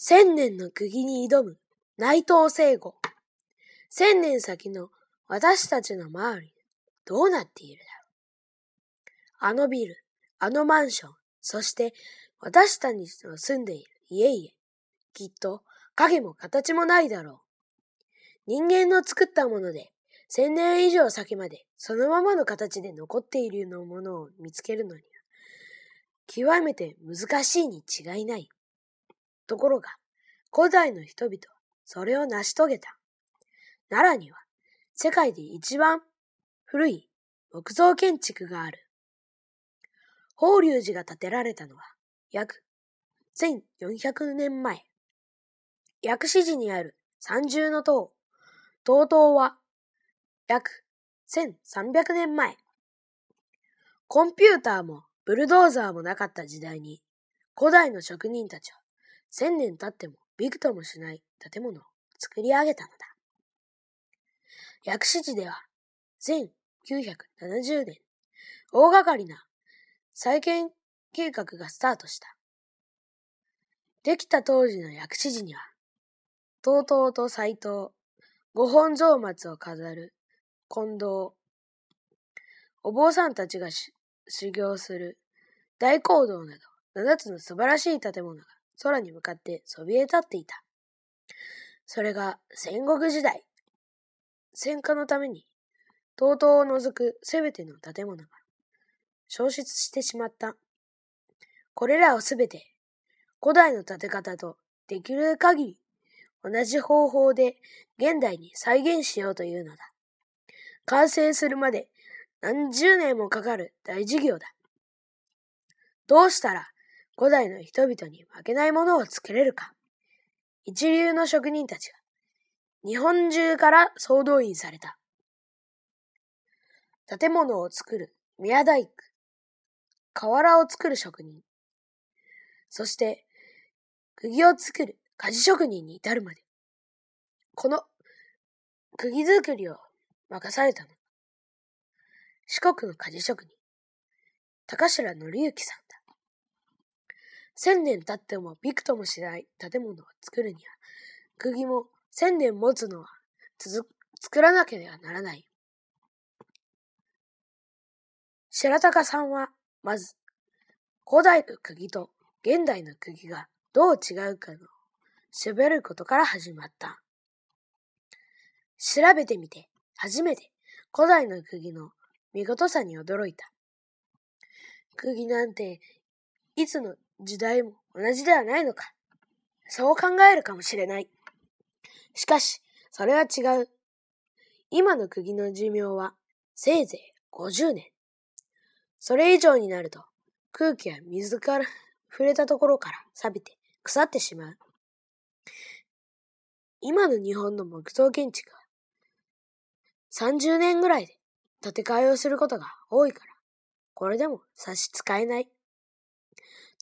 千年の釘に挑む内藤聖吾。千年先の私たちの周り、どうなっているだろう。あのビル、あのマンション、そして私たちの住んでいる家々。きっと影も形もないだろう。人間の作ったもので、千年以上先までそのままの形で残っているようなものを見つけるのには、極めて難しいに違いない。ところが、古代の人々はそれを成し遂げた。奈良には世界で一番古い木造建築がある。法隆寺が建てられたのは約1400年前。薬師寺にある三重の塔、塔塔は約1300年前。コンピューターもブルドーザーもなかった時代に古代の職人たちは千年経ってもびくともしない建物を作り上げたのだ。薬師寺では1970年、大掛かりな再建計画がスタートした。できた当時の薬師寺には、東東と斎藤、五本草松を飾る近藤、お坊さんたちが修行する大講堂など七つの素晴らしい建物が空に向かってそびえ立っていた。それが戦国時代。戦火のために、東東を除くすべての建物が消失してしまった。これらをすべて古代の建て方とできる限り同じ方法で現代に再現しようというのだ。完成するまで何十年もかかる大事業だ。どうしたら古代の人々に負けないものを作れるか。一流の職人たちが日本中から総動員された。建物を作る宮大工、瓦を作る職人、そして釘を作る鍛冶職人に至るまで、この釘作りを任されたの。四国の鍛冶職人、高城則之さんだ。千年経ってもびくともしない建物を作るには、釘も千年持つのは作らなければならない。白鷹さんは、まず、古代の釘と現代の釘がどう違うかの調べることから始まった。調べてみて、初めて古代の釘の見事さに驚いた。釘なんて、いつの時代も同じではないのか。そう考えるかもしれない。しかし、それは違う。今の釘の寿命は、せいぜい50年。それ以上になると、空気や水から触れたところから錆びて腐ってしまう。今の日本の木造建築は、30年ぐらいで建て替えをすることが多いから、これでも差し支えない。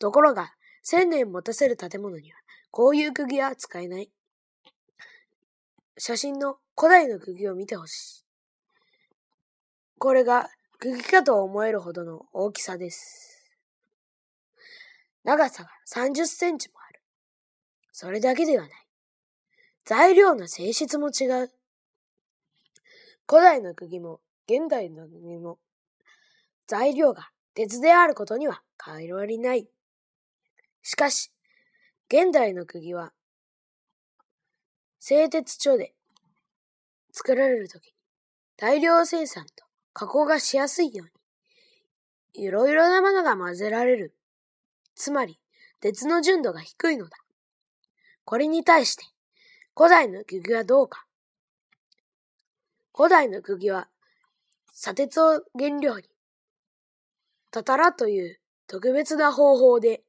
ところが、千年持たせる建物には、こういう釘は使えない。写真の古代の釘を見てほしい。これが釘かと思えるほどの大きさです。長さが30センチもある。それだけではない。材料の性質も違う。古代の釘も現代の釘も材料が鉄であることには変わりない。しかし、現代の釘は、製鉄所で作られるときに大量生産と加工がしやすいように、いろいろなものが混ぜられる。つまり、鉄の純度が低いのだ。これに対して、古代の釘はどうか。古代の釘は、砂鉄を原料に、たたらという特別な方法で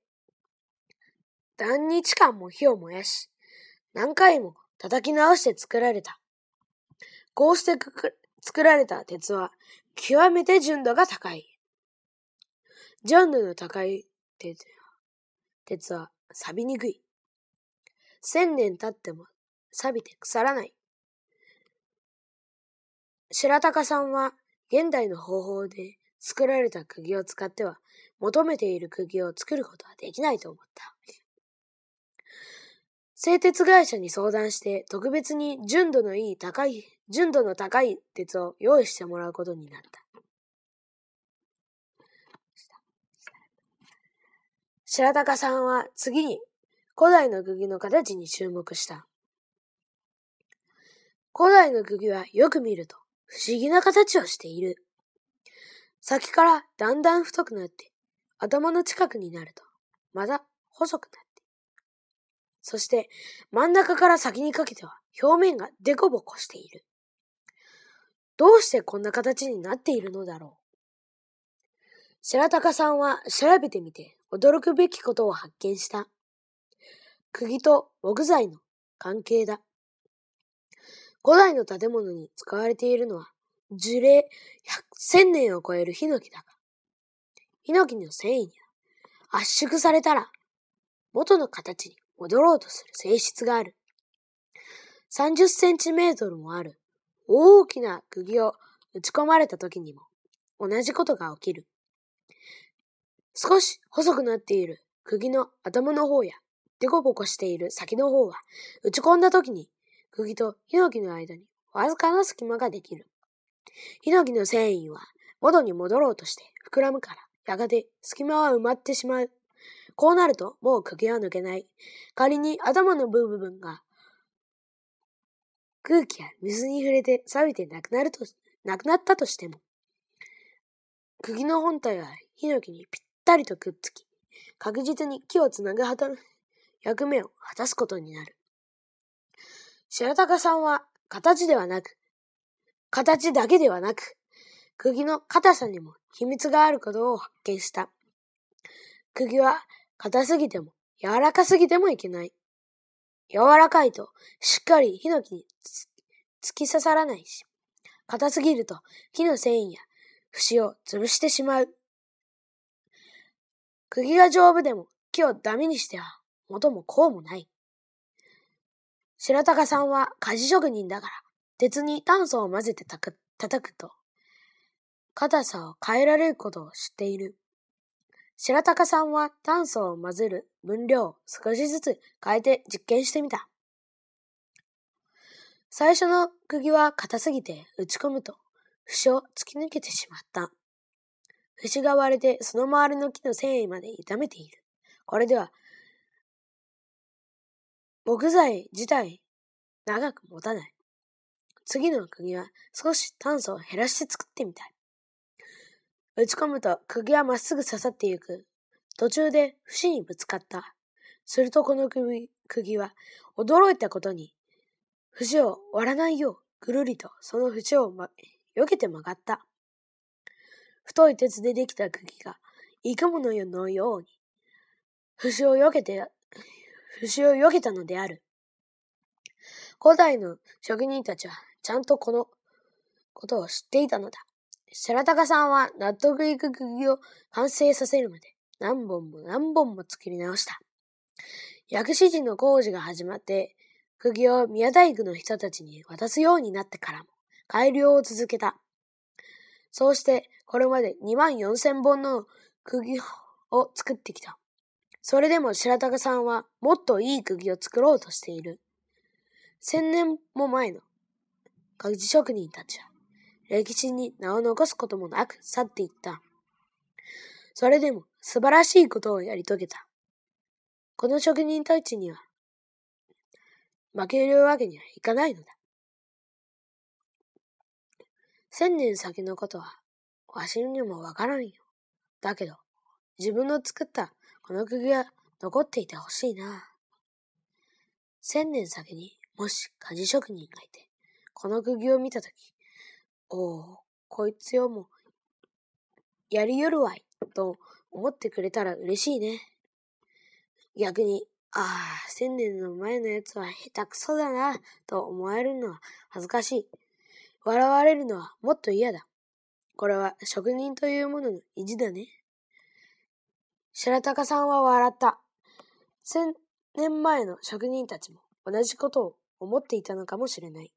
何日間も火を燃やし、何回も叩き直して作られた。こうして作られた鉄は極めて純度が高い。純度の高い鉄鉄は錆びにくい。千年経っても錆びて腐らない。白鷹さんは現代の方法で作られた釘を使っては求めている釘を作ることはできないと思った。製鉄会社に相談して特別に純度のいい高い、純度の高い鉄を用意してもらうことになった。白鷹さんは次に古代の釘の形に注目した。古代の釘はよく見ると不思議な形をしている。先からだんだん太くなって頭の近くになるとまた細くなって。そして真ん中から先にかけては表面がデコボコしている。どうしてこんな形になっているのだろう。白鷹さんは調べてみて驚くべきことを発見した。釘と木材の関係だ。古代の建物に使われているのは樹齢1000年を超えるヒノキだが、ヒノキの繊維には圧縮されたら元の形に戻ろうとする性質がある。30センチメートルもある大きな釘を打ち込まれた時にも同じことが起きる。少し細くなっている釘の頭の方や、デコボコしている先の方は、打ち込んだ時に、釘とヒノキの間にわずかな隙間ができる。ヒノキの繊維は元に戻ろうとして膨らむから、やがて隙間は埋まってしまう。こうなると、もう釘は抜けない。仮に頭の部分が空気や水に触れて錆びてなくなると、なくなったとしても、釘の本体はヒノキにぴったりとくっつき、確実に木をつなぐ役目を果たすことになる。白鷹さんは形ではなく、形だけではなく、釘の硬さにも秘密があることを発見した。釘は硬すぎても柔らかすぎてもいけない。柔らかいとしっかりヒノキに突き刺さらないし、硬すぎると木の繊維や節を潰してしまう。釘が丈夫でも木をダメにしては元もこうもない。白鷹さんは鍛冶職人だから、鉄に炭素を混ぜてたく叩くと、硬さを変えられることを知っている。白鷹さんは炭素を混ぜる分量を少しずつ変えて実験してみた。最初の釘は硬すぎて打ち込むと、節を突き抜けてしまった。節が割れてその周りの木の繊維まで傷めている。これでは、木材自体長く持たない。次の釘は少し炭素を減らして作ってみたい。打ち込むと釘はまっすぐ刺さっていく。途中で節にぶつかった。するとこの釘釘は驚いたことに、節を割らないようぐるりとその節を、ま、避けて曲がった。太い鉄でできた釘が、生き物のように、節を避けて、節を避けたのである。古代の職人たちは、ちゃんとこのことを知っていたのだ。白鷹さんは納得いく釘を完成させるまで、何本も何本も作り直した。薬師寺の工事が始まって、釘を宮大工の人たちに渡すようになってからも、改良を続けた。そうして、これまで2万4千本の釘を作ってきた。それでも白鷹さんはもっといい釘を作ろうとしている。千年も前の鍛冶職人たちは歴史に名を残すこともなく去っていった。それでも素晴らしいことをやり遂げた。この職人たちには負けるわけにはいかないのだ。千年先のことは、わしにもわからんよ。だけど、自分の作ったこの釘が残っていてほしいな。千年先にもし鍛冶職人がいて、この釘を見たとき、おお、こいつよも、やりよるわい、と思ってくれたら嬉しいね。逆に、ああ、千年の前のやつは下手くそだな、と思われるのは恥ずかしい。笑われるのはもっと嫌だ。これは職人というものの意地だね。白鷹さんは笑った。千年前の職人たちも同じことを思っていたのかもしれない。